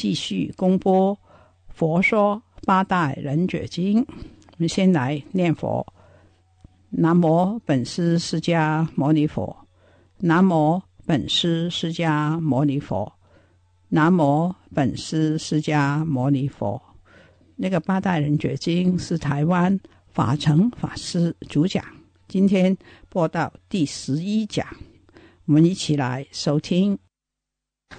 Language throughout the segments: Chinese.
继续公播《佛说八大人覺經》。我们先来念佛：南无本师释迦牟尼佛，南无本师释迦牟尼佛，南无本师释迦牟尼佛。那个八大人覺經是台湾法成法师主讲。今天播到第十一讲，我们一起来收听。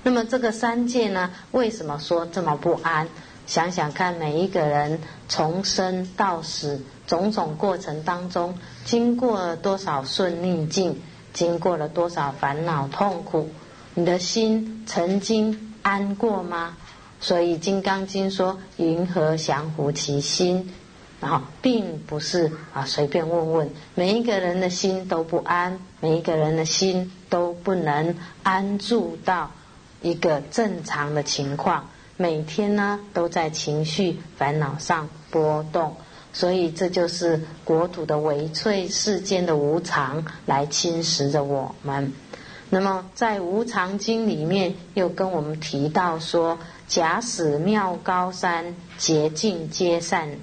那么这个三界呢，为什么说这么不安？想想看，每一个人从生到死，种种过程当中，经过了多少顺逆境，经过了多少烦恼痛苦，你的心曾经安过吗？所以《金刚经》说：“云何降伏其心？”然后，并不是啊，随便问问，每一个人的心都不安，每一个人的心都不能安住到一个正常的情况，每天呢都在情绪烦恼上波动，所以这就是国土的微脆，世间的无常来侵蚀着我们。那么在《无常经》里面又跟我们提到说：“假使妙高山洁净皆善。”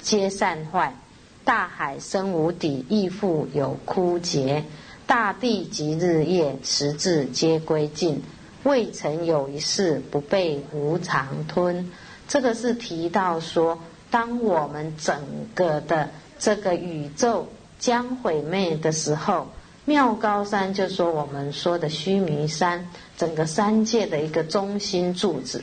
皆善坏，大海深无底，亦复有枯竭；大地及日夜，時至皆归尽，未曾有一事不被无常吞。这个是提到说，当我们整个的这个宇宙将毁灭的时候，妙高山就说我们说的须弥山，整个三界的一个中心柱子。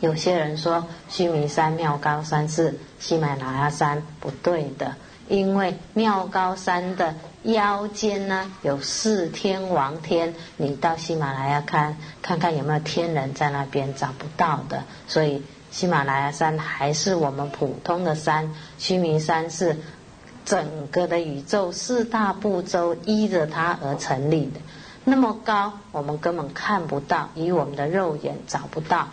有些人说，须弥山、妙高山是喜马拉雅山，不对的，因为妙高山的腰间呢有四天王天，你到喜马拉雅看看看有没有天人在那边，找不到的。所以喜马拉雅山还是我们普通的山，须弥山是整个的宇宙四大部洲依着它而成立的，那么高我们根本看不到，以我们的肉眼找不到。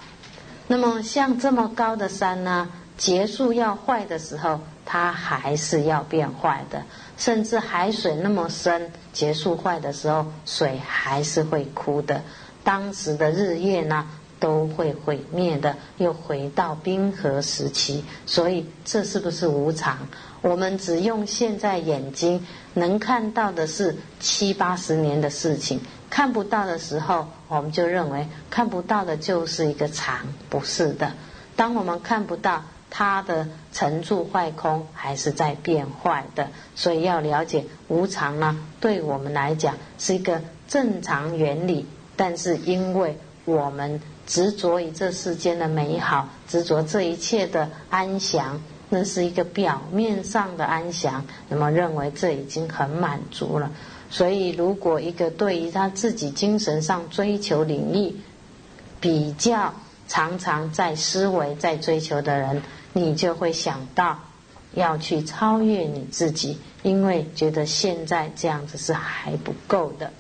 那么像这么高的山呢，结束要坏的时候，它还是要变坏的。甚至海水那么深，结束坏的时候，水还是会枯的。当时的日夜呢，都会毁灭的，又回到冰河时期。所以这是不是无常？我们只用现在眼睛能看到的是七八十年的事情。看不到的时候，我们就认为看不到的就是一个常，不是的。当我们看不到它的成住坏空，还是在变坏的。所以要了解无常呢，对我们来讲是一个正常原理。但是因为我们执着于这世间的美好，执着这一切的安详，那是一个表面上的安详，那么认为这已经很满足了。所以，如果一个对于他自己精神上追求领域比较常常在思维、在追求的人，你就会想到要去超越你自己，因为觉得现在这样子是还不够的。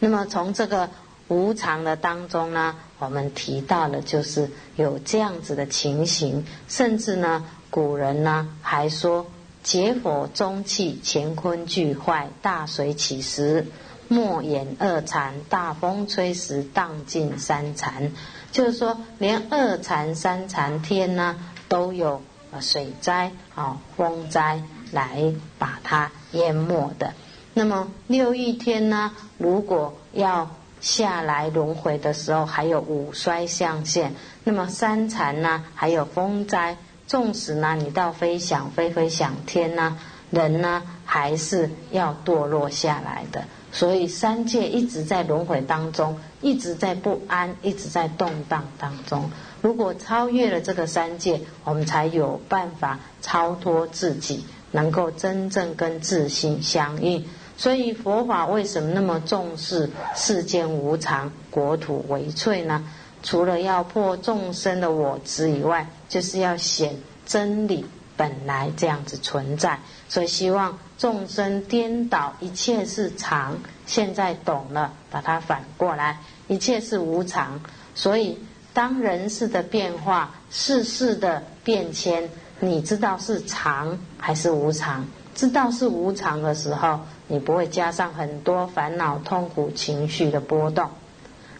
那么，从这个无常的当中呢，我们提到了就是有这样子的情形，甚至呢，古人呢还说。劫火中气，乾坤俱坏；大水起时，莫言二禅；大风吹时，荡尽三禅。就是说，连二禅、三禅天呢，都有水灾啊、风灾来把它淹没的。那么六欲天呢，如果要下来轮回的时候，还有五衰相现。那么三禅呢，还有风灾。纵使呢，你到飞翔飞飞想天呢，人呢还是要堕落下来的。所以三界一直在轮回当中，一直在不安，一直在动荡当中。如果超越了这个三界，我们才有办法超脱自己，能够真正跟自心相应。所以佛法为什么那么重视世间无常、国土为脆呢？除了要破众生的我执以外，就是要显真理本来这样子存在。所以希望众生颠倒，一切是常。现在懂了，把它反过来，一切是无常。所以当人事的变化、世事的变迁，你知道是常还是无常？知道是无常的时候。你不会加上很多烦恼、痛苦、情绪的波动。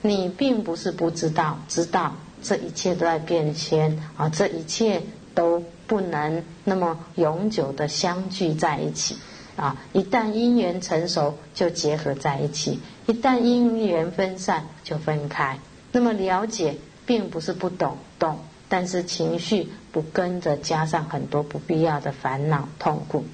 你并不是不知道，知道这一切都在变迁啊，这一切都不能那么永久的相聚在一起啊。一旦因缘成熟，就结合在一起；一旦因缘分散，就分开。那么了解，并不是不懂，懂，但是情绪不跟着加上很多不必要的烦恼、痛苦，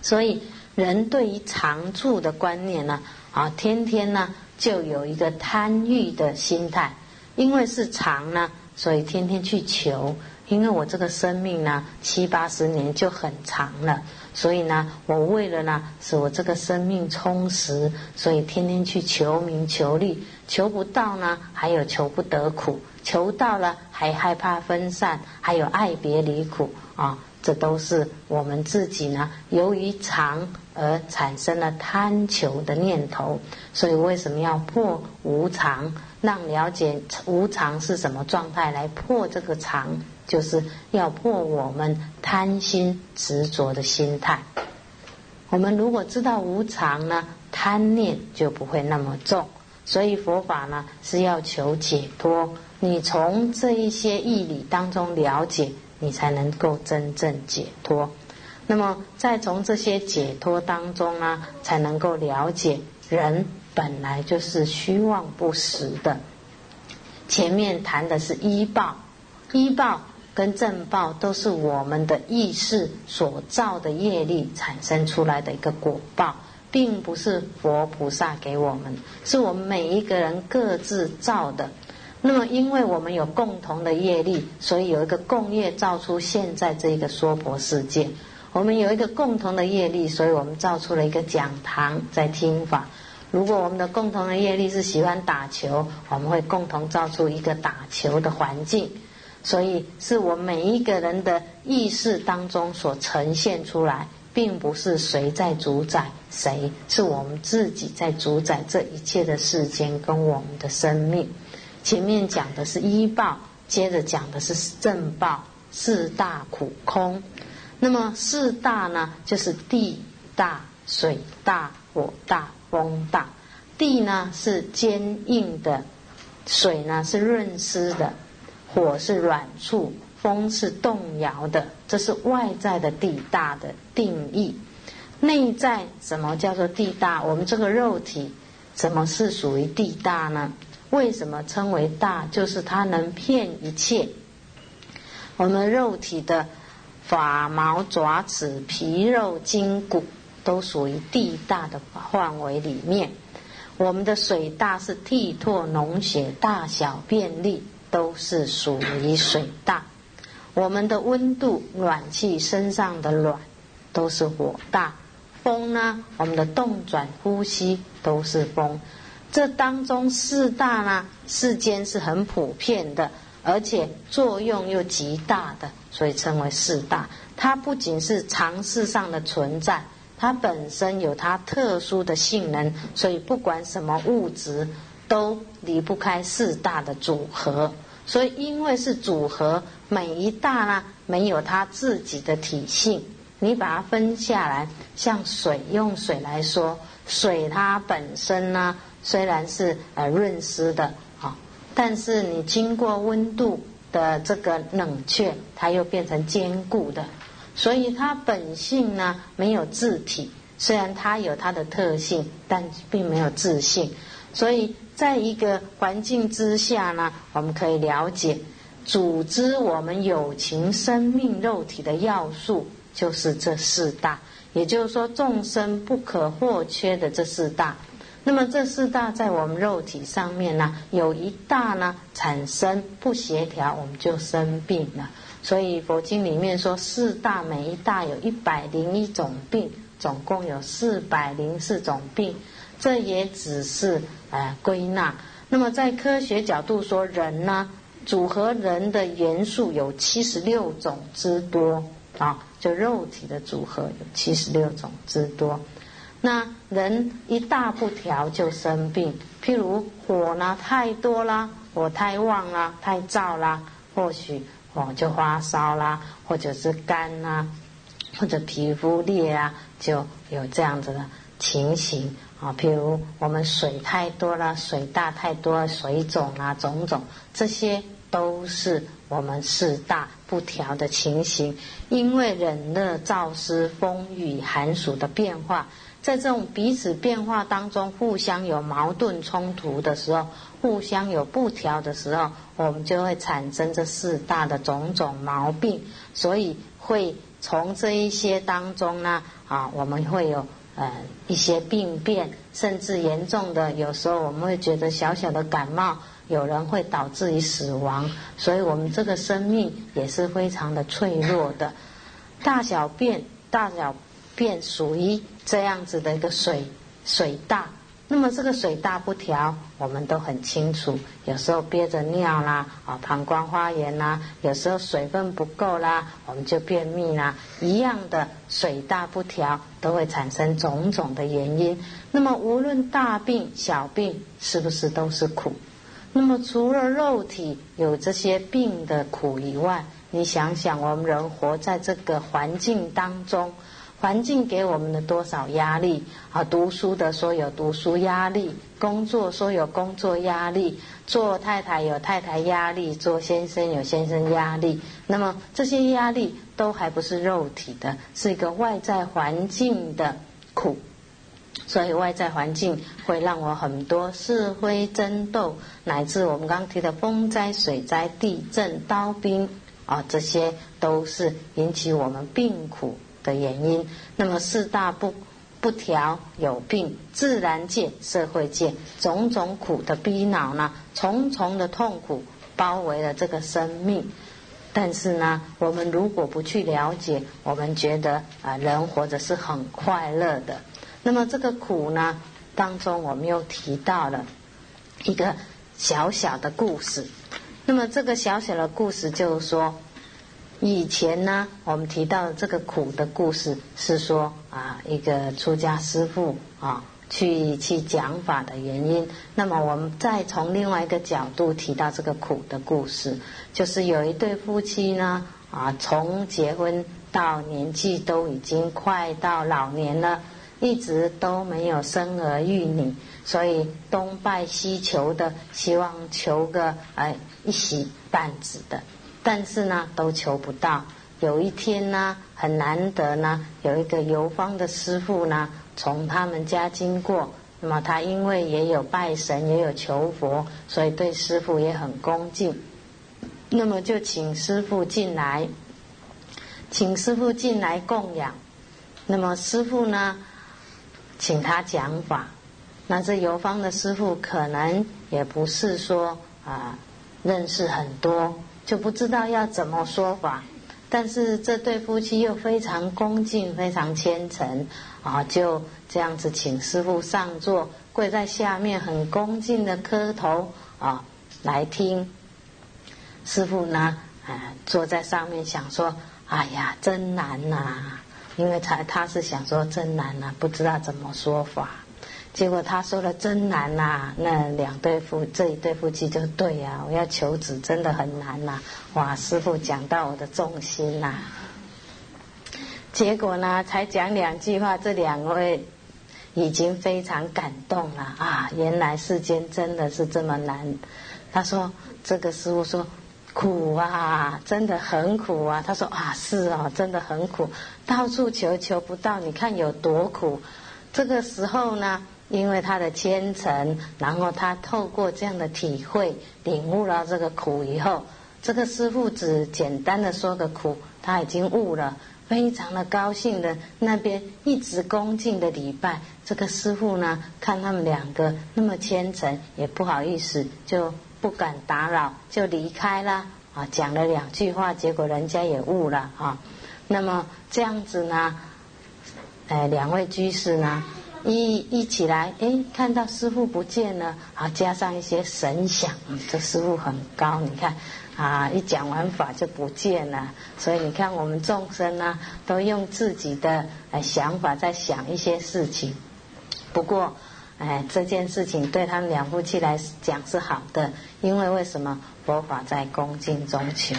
所以。人对于长处的观念呢，啊，天天呢就有一个贪欲的心态，因为是长呢，所以天天去求。因为我这个生命呢七八十年就很长了，所以呢，我为了呢使我这个生命充实，所以天天去求名求利，求不到呢，还有求不得苦；求到了还害怕分散，还有爱别离苦啊。这都是我们自己呢，由于常而产生了贪求的念头，所以为什么要破无常？让了解无常是什么状态，来破这个常，就是要破我们贪心执着的心态。我们如果知道无常呢，贪念就不会那么重。所以佛法呢是要求解脱，你从这一些义理当中了解。你才能够真正解脱，那么再从这些解脱当中呢，才能够了解人本来就是虚妄不实的。前面谈的是医报，医报跟正报都是我们的意识所造的业力产生出来的一个果报，并不是佛菩萨给我们，是我们每一个人各自造的。那么，因为我们有共同的业力，所以有一个共业造出现在这个娑婆世界。我们有一个共同的业力，所以我们造出了一个讲堂在听法。如果我们的共同的业力是喜欢打球，我们会共同造出一个打球的环境。所以，是我们每一个人的意识当中所呈现出来，并不是谁在主宰谁，是我们自己在主宰这一切的世间跟我们的生命。前面讲的是医报，接着讲的是正报，四大苦空。那么四大呢，就是地大、水大、火大、风大。地呢是坚硬的，水呢是润湿的，火是软处，风是动摇的。这是外在的地大的定义。内在什么叫做地大？我们这个肉体，怎么是属于地大呢？为什么称为大？就是它能骗一切。我们肉体的发毛、爪齿、皮肉、筋骨，都属于地大的范围里面。我们的水大是涕唾、脓血、大小便利，都是属于水大。我们的温度、暖气身上的暖，都是火大。风呢？我们的动转、呼吸，都是风。这当中四大呢，世间是很普遍的，而且作用又极大的，所以称为四大。它不仅是常识上的存在，它本身有它特殊的性能，所以不管什么物质都离不开四大的组合。所以因为是组合，每一大呢没有它自己的体性，你把它分下来，像水，用水来说，水它本身呢。虽然是呃润湿的啊，但是你经过温度的这个冷却，它又变成坚固的。所以它本性呢没有自体，虽然它有它的特性，但并没有自性。所以在一个环境之下呢，我们可以了解，组织我们有情生命肉体的要素就是这四大，也就是说众生不可或缺的这四大。那么这四大在我们肉体上面呢，有一大呢产生不协调，我们就生病了。所以佛经里面说四大，每一大有一百零一种病，总共有四百零四种病。这也只是呃归纳。那么在科学角度说，人呢组合人的元素有七十六种之多啊，就肉体的组合有七十六种之多。那人一大不调就生病，譬如火呢太多啦，火太旺啦，太燥啦，或许火就发烧啦，或者是干啦，或者皮肤裂啊，就有这样子的情形啊。譬如我们水太多了，水大太多，水肿啊，种种，这些都是我们四大不调的情形，因为冷热燥湿风雨寒暑的变化。在这种彼此变化当中，互相有矛盾冲突的时候，互相有不调的时候，我们就会产生这四大的种种毛病。所以会从这一些当中呢，啊，我们会有呃一些病变，甚至严重的，有时候我们会觉得小小的感冒，有人会导致于死亡。所以我们这个生命也是非常的脆弱的，大小便，大小。便属于这样子的一个水水大，那么这个水大不调，我们都很清楚。有时候憋着尿啦，啊，膀胱发炎啦；有时候水分不够啦，我们就便秘啦。一样的水大不调，都会产生种种的原因。那么无论大病小病，是不是都是苦？那么除了肉体有这些病的苦以外，你想想，我们人活在这个环境当中。环境给我们的多少压力啊？读书的说有读书压力，工作说有工作压力，做太太有太太压力，做先生有先生压力。那么这些压力都还不是肉体的，是一个外在环境的苦。所以外在环境会让我很多是非争斗，乃至我们刚提的风灾、水灾、地震、刀兵啊，这些都是引起我们病苦。的原因，那么四大不不调有病，自然界、社会界种种苦的逼恼呢，重重的痛苦包围了这个生命。但是呢，我们如果不去了解，我们觉得啊，人活着是很快乐的。那么这个苦呢，当中我们又提到了一个小小的故事。那么这个小小的故事就是说。以前呢，我们提到这个苦的故事是说啊，一个出家师父啊，去去讲法的原因。那么我们再从另外一个角度提到这个苦的故事，就是有一对夫妻呢啊，从结婚到年纪都已经快到老年了，一直都没有生儿育女，所以东拜西求的，希望求个哎一喜半子的。但是呢，都求不到。有一天呢，很难得呢，有一个游方的师傅呢，从他们家经过。那么他因为也有拜神，也有求佛，所以对师傅也很恭敬。那么就请师傅进来，请师傅进来供养。那么师傅呢，请他讲法。那这游方的师傅可能也不是说啊，认识很多。就不知道要怎么说法，但是这对夫妻又非常恭敬、非常虔诚啊，就这样子请师傅上座，跪在下面，很恭敬的磕头啊，来听。师傅呢，啊，坐在上面想说：“哎呀，真难呐！”因为他他是想说真难呐，不知道怎么说法。结果他说了真难呐，那两对夫这一对夫妻就对呀，我要求子真的很难呐，哇，师傅讲到我的重心呐。结果呢，才讲两句话，这两位已经非常感动了啊，原来世间真的是这么难。他说这个师傅说苦啊，真的很苦啊。他说啊是哦，真的很苦，到处求求不到，你看有多苦。这个时候呢。因为他的虔诚，然后他透过这样的体会，领悟了这个苦以后，这个师傅只简单的说个苦，他已经悟了，非常的高兴的，那边一直恭敬的礼拜。这个师傅呢，看他们两个那么虔诚，也不好意思，就不敢打扰，就离开了。啊，讲了两句话，结果人家也悟了啊。那么这样子呢，呃，两位居士呢，一一起来，哎，看到师傅不见了，啊，加上一些神想，这师傅很高，你看，啊，一讲完法就不见了。所以你看，我们众生呢，都用自己的呃想法在想一些事情。不过，哎，这件事情对他们两夫妻来讲是好的，因为为什么？佛法在恭敬中求，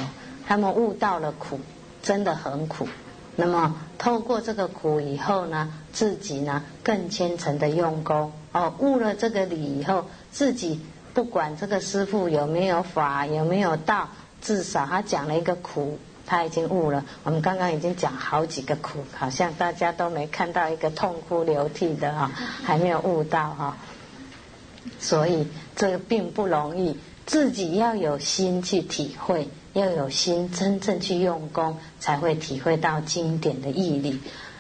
他们悟到了苦，真的很苦。那么透过这个苦以后呢，自己呢更虔诚的用功哦，悟了这个理以后，自己不管这个师傅有没有法，有没有道，至少他讲了一个苦，他已经悟了。我们刚刚已经讲好几个苦，好像大家都没看到一个痛哭流涕的哈，还没有悟到哈。所以这个并不容易。自己要有心去体会，要有心真正去用功，才会体会到经典的义理。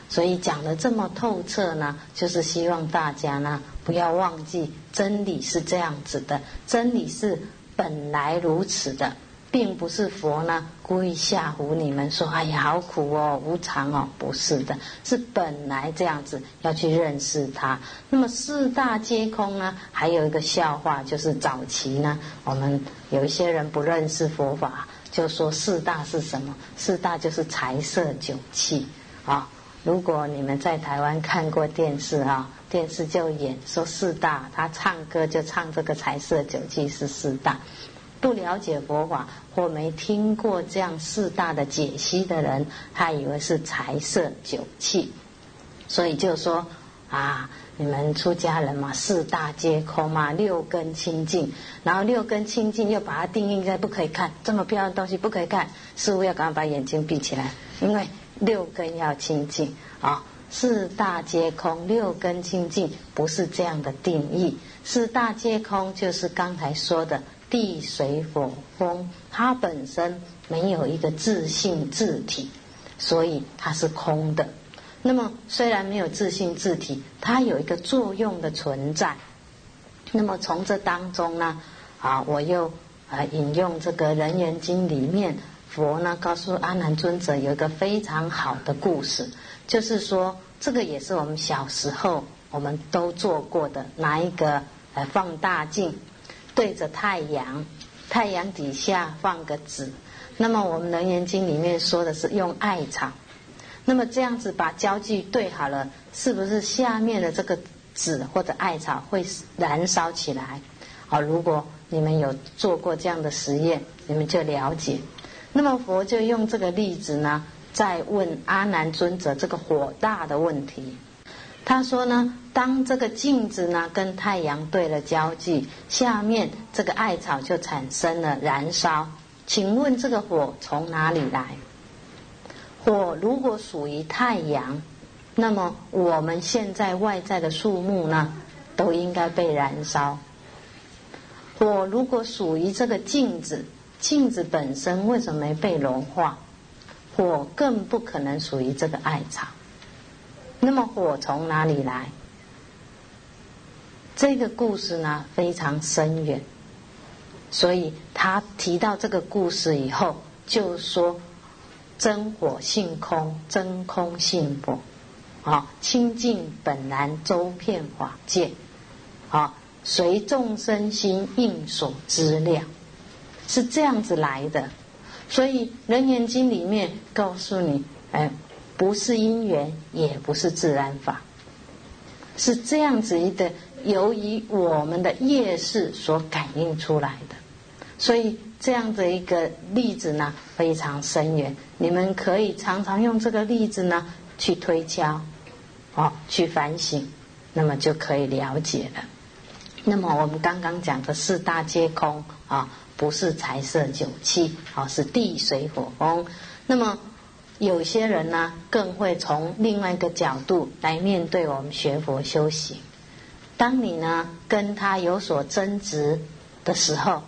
所以讲的这么透彻呢，就是希望大家呢不要忘记真理是这样子的，真理是本来如此的。并不是佛呢故意吓唬你们说，哎呀好苦哦，无常哦，不是的，是本来这样子要去认识它。那么四大皆空呢？还有一个笑话，就是早期呢，我们有一些人不认识佛法，就说四大是什么？四大就是财色酒气啊。如果你们在台湾看过电视啊，电视就演说四大，他唱歌就唱这个财色酒气是四大。不了解佛法或没听过这样四大的解析的人，他以为是财色酒气，所以就说啊，你们出家人嘛，四大皆空嘛，六根清净，然后六根清净又把它定义在不可以看这么漂亮东西不可以看，师傅要赶快把眼睛闭起来，因为六根要清净啊，四大皆空，六根清净不是这样的定义，四大皆空就是刚才说的。地水火风，它本身没有一个自性自体，所以它是空的。那么虽然没有自性自体，它有一个作用的存在。那么从这当中呢，啊，我又啊引用这个《人言经》里面，佛呢告诉阿难尊者有一个非常好的故事，就是说这个也是我们小时候我们都做过的，拿一个呃放大镜。对着太阳，太阳底下放个纸。那么我们《楞严经》里面说的是用艾草。那么这样子把焦距对好了，是不是下面的这个纸或者艾草会燃烧起来？好，如果你们有做过这样的实验，你们就了解。那么佛就用这个例子呢，在问阿难尊者这个火大的问题。他说呢，当这个镜子呢跟太阳对了焦距，下面这个艾草就产生了燃烧。请问这个火从哪里来？火如果属于太阳，那么我们现在外在的树木呢，都应该被燃烧。火如果属于这个镜子，镜子本身为什么没被融化？火更不可能属于这个艾草。那么火从哪里来？这个故事呢非常深远，所以他提到这个故事以后，就说真火性空，真空性火，啊，清净本然周遍法界，啊，随众生心应所知量，是这样子来的。所以《人言经》里面告诉你，哎。不是因缘，也不是自然法，是这样子一个由于我们的业识所感应出来的。所以这样的一个例子呢，非常深远。你们可以常常用这个例子呢去推敲，哦，去反省，那么就可以了解了。那么我们刚刚讲的四大皆空啊，不是财色酒气，啊，是地水火风。那么。有些人呢，更会从另外一个角度来面对我们学佛修行。当你呢跟他有所争执的时候，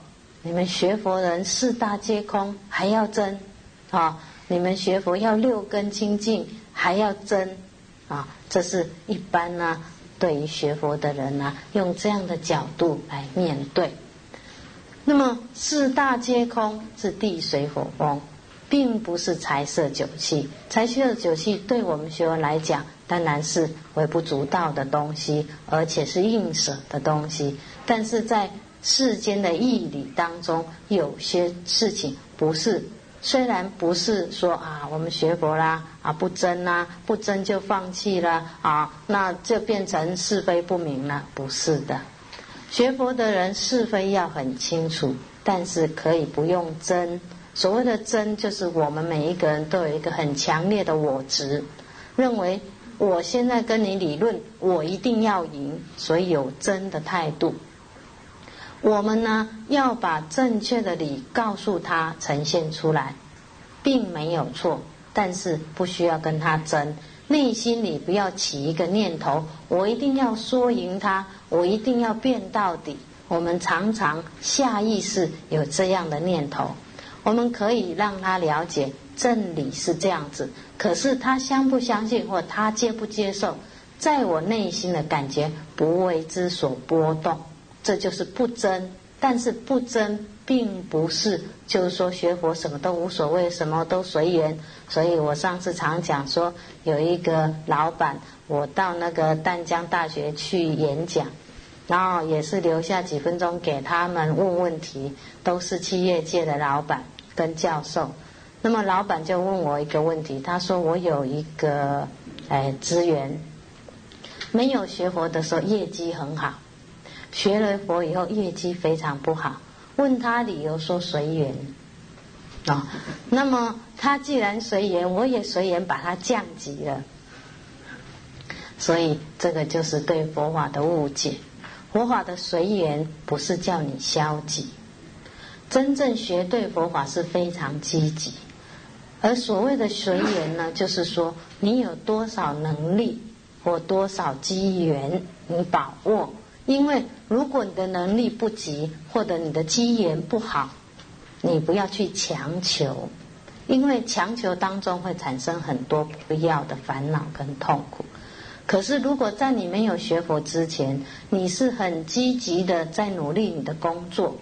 你们学佛人四大皆空还要争啊？你们学佛要六根清净还要争啊？这是一般呢对于学佛的人呢用这样的角度来面对。那么四大皆空是地水火风，并不是财色酒气。财色酒气对我们学佛来讲，当然是微不足道的东西，而且是应舍的东西。但是在世间的义理当中，有些事情不是，虽然不是说啊，我们学佛啦啊不争啦，不争就放弃了啊，那就变成是非不明了，不是的。学佛的人是非要很清楚，但是可以不用争。所谓的争，就是我们每一个人都有一个很强烈的我执，认为我现在跟你理论，我一定要赢，所以有争的态度。我们呢，要把正确的理告诉他，呈现出来，并没有错，但是不需要跟他争。内心里不要起一个念头，我一定要说赢他，我一定要辩到底。我们常常下意识有这样的念头，我们可以让他了解真理是这样子，可是他相不相信或他接不接受，在我内心的感觉不为之所波动，这就是不争。但是不争。并不是，就是说学佛什么都无所谓，什么都随缘。所以我上次常讲说，有一个老板，我到那个淡江大学去演讲，然后也是留下几分钟给他们问问题，都是企业界的老板跟教授。那么老板就问我一个问题，他说我有一个哎资源，没有学佛的时候业绩很好，学了佛以后业绩非常不好。问他理由说随缘啊，那么他既然随缘，我也随缘把他降级了。所以这个就是对佛法的误解。佛法的随缘不是叫你消极，真正学对佛法是非常积极。而所谓的随缘呢，就是说你有多少能力或多少机缘，你把握。因为如果你的能力不及，或者你的机缘不好，你不要去强求，因为强求当中会产生很多不必要的烦恼跟痛苦。可是如果在你没有学佛之前，你是很积极的在努力你的工作，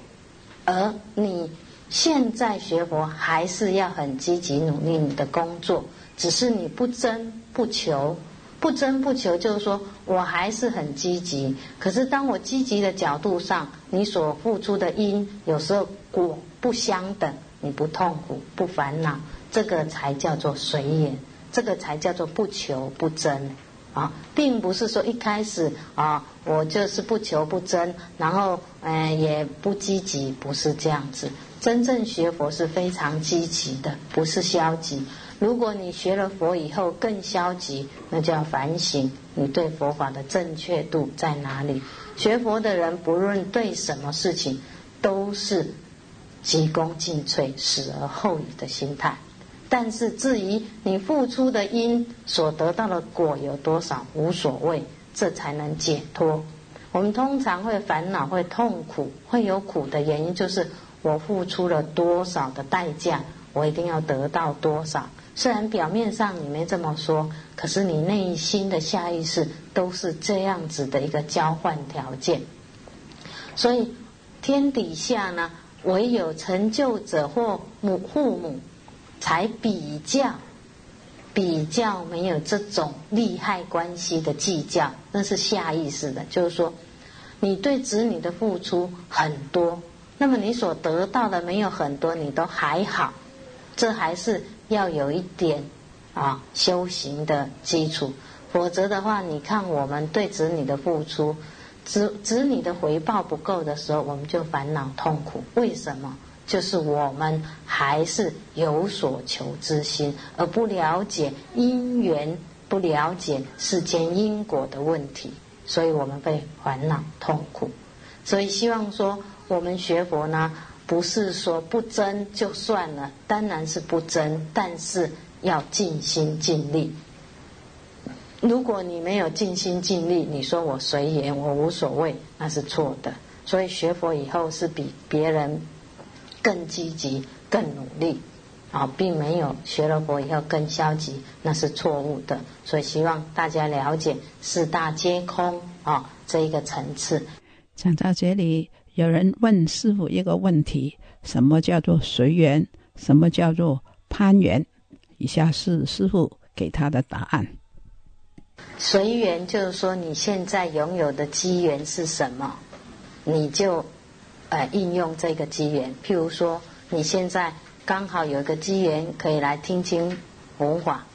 而你现在学佛还是要很积极努力你的工作，只是你不争不求。不争不求，就是说我还是很积极。可是当我积极的角度上，你所付出的因有时候果不相等，你不痛苦不烦恼，这个才叫做随缘，这个才叫做不求不争啊，并不是说一开始啊我就是不求不争，然后嗯也不积极，不是这样子。真正学佛是非常积极的，不是消极。如果你学了佛以后更消极，那就要反省你对佛法的正确度在哪里。学佛的人不论对什么事情，都是急功近瘁、死而后已的心态。但是至于你付出的因所得到的果有多少，无所谓，这才能解脱。我们通常会烦恼、会痛苦、会有苦的原因，就是我付出了多少的代价，我一定要得到多少。虽然表面上你没这么说，可是你内心的下意识都是这样子的一个交换条件。所以天底下呢，唯有成就者或母父母才比较，比较没有这种利害关系的计较，那是下意识的。就是说，你对子女的付出很多，那么你所得到的没有很多，你都还好，这还是。要有一点啊修行的基础，否则的话，你看我们对子女的付出，子子女的回报不够的时候，我们就烦恼痛苦。为什么？就是我们还是有所求之心，而不了解因缘，不了解世间因果的问题，所以我们会烦恼痛苦。所以希望说，我们学佛呢。不是说不争就算了，当然是不争，但是要尽心尽力。如果你没有尽心尽力，你说我随缘，我无所谓，那是错的。所以学佛以后是比别人更积极、更努力啊，并没有学了佛以后更消极，那是错误的。所以希望大家了解四大皆空啊这一个层次。讲到这里，有人问师傅一个问题：什么叫做随缘？什么叫做攀缘？以下是师傅给他的答案。随缘就是说，你现在拥有的机缘是什么，你就，呃，应用这个机缘。譬如说，你现在刚好有一个机缘可以来听经佛法，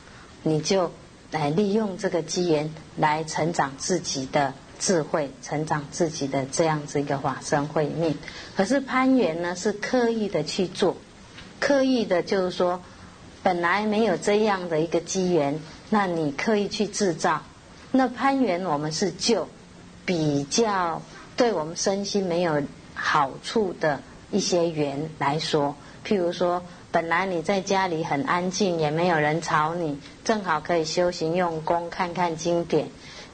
你就来利用这个机缘来成长自己的智慧，成长自己的这样子一个法身慧命。可是攀缘呢，是刻意的去做，刻意的就是说，本来没有这样的一个机缘。那你刻意去制造，那攀缘我们是就比较对我们身心没有好处的一些缘来说，譬如说，本来你在家里很安静，也没有人吵你，正好可以修行用功，看看经典。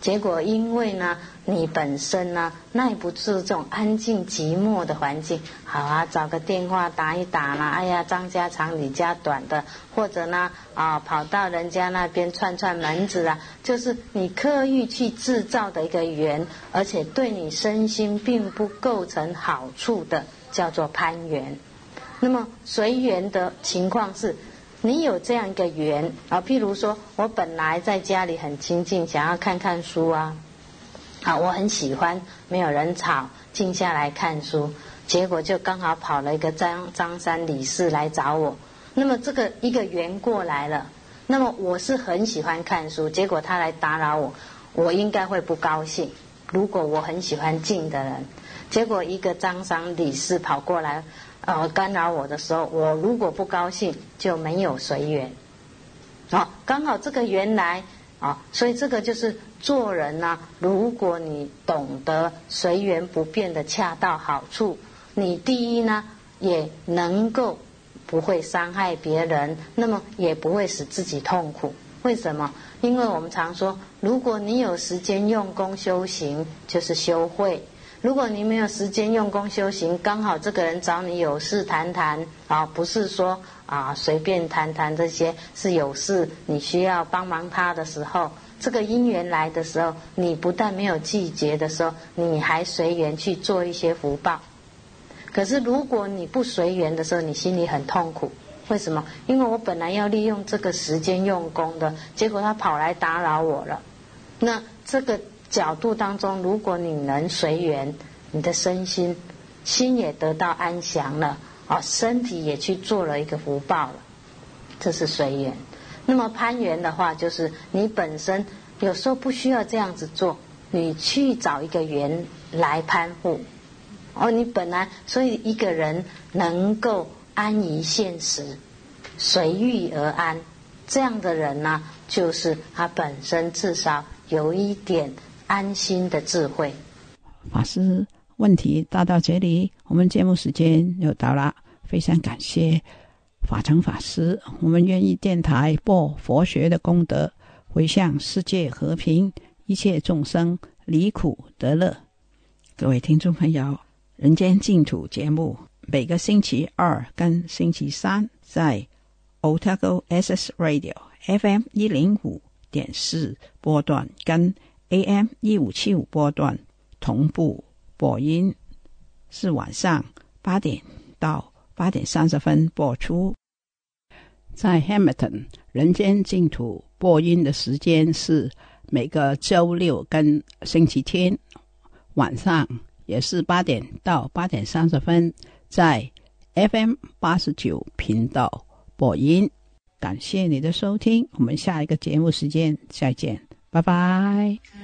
结果因为呢，你本身呢耐不住这种安静寂寞的环境，好啊，找个电话打一打啦。哎呀，张家长李家短的，或者呢啊，跑到人家那边串串门子啊，就是你刻意去制造的一个缘，而且对你身心并不构成好处的，叫做攀缘。那么随缘的情况是。你有这样一个缘啊，譬如说我本来在家里很清静，想要看看书啊，啊，我很喜欢没有人吵，静下来看书，结果就刚好跑了一个张张三李四来找我，那么这个一个缘过来了，那么我是很喜欢看书，结果他来打扰我，我应该会不高兴。如果我很喜欢静的人，结果一个张三李四跑过来。呃，干扰我的时候，我如果不高兴，就没有随缘。好，刚好这个缘来啊，所以这个就是做人呢。如果你懂得随缘不变的恰到好处，你第一呢也能够不会伤害别人，那么也不会使自己痛苦。为什么？因为我们常说，如果你有时间用功修行，就是修慧。如果你没有时间用功修行，刚好这个人找你有事谈谈啊，不是说啊随便谈谈这些，是有事你需要帮忙他的时候，这个姻缘来的时候，你不但没有季节的时候，你还随缘去做一些福报。可是如果你不随缘的时候，你心里很痛苦。为什么？因为我本来要利用这个时间用功的，结果他跑来打扰我了。那这个。角度当中，如果你能随缘，你的身心心也得到安详了，啊，身体也去做了一个福报了，这是随缘。那么攀缘的话，就是你本身有时候不需要这样子做，你去找一个缘来攀附。哦，你本来所以一个人能够安于现实，随遇而安，这样的人呢，就是他本身至少有一点。安心的智慧，法师，问题答到这里，我们节目时间又到了。非常感谢法成法师，我们愿意电台播佛学的功德，回向世界和平，一切众生离苦得乐。各位听众朋友，《人间净土》节目每个星期二跟星期三在 Otago SS Radio FM 一零五点四波段跟。AM 一五七五波段同步播音，是晚上八点到八点三十分播出。在 Hamilton 人间净土播音的时间是每个周六跟星期天晚上，也是八点到八点三十分，在 FM 八十九频道播音。感谢你的收听，我们下一个节目时间再见。拜拜。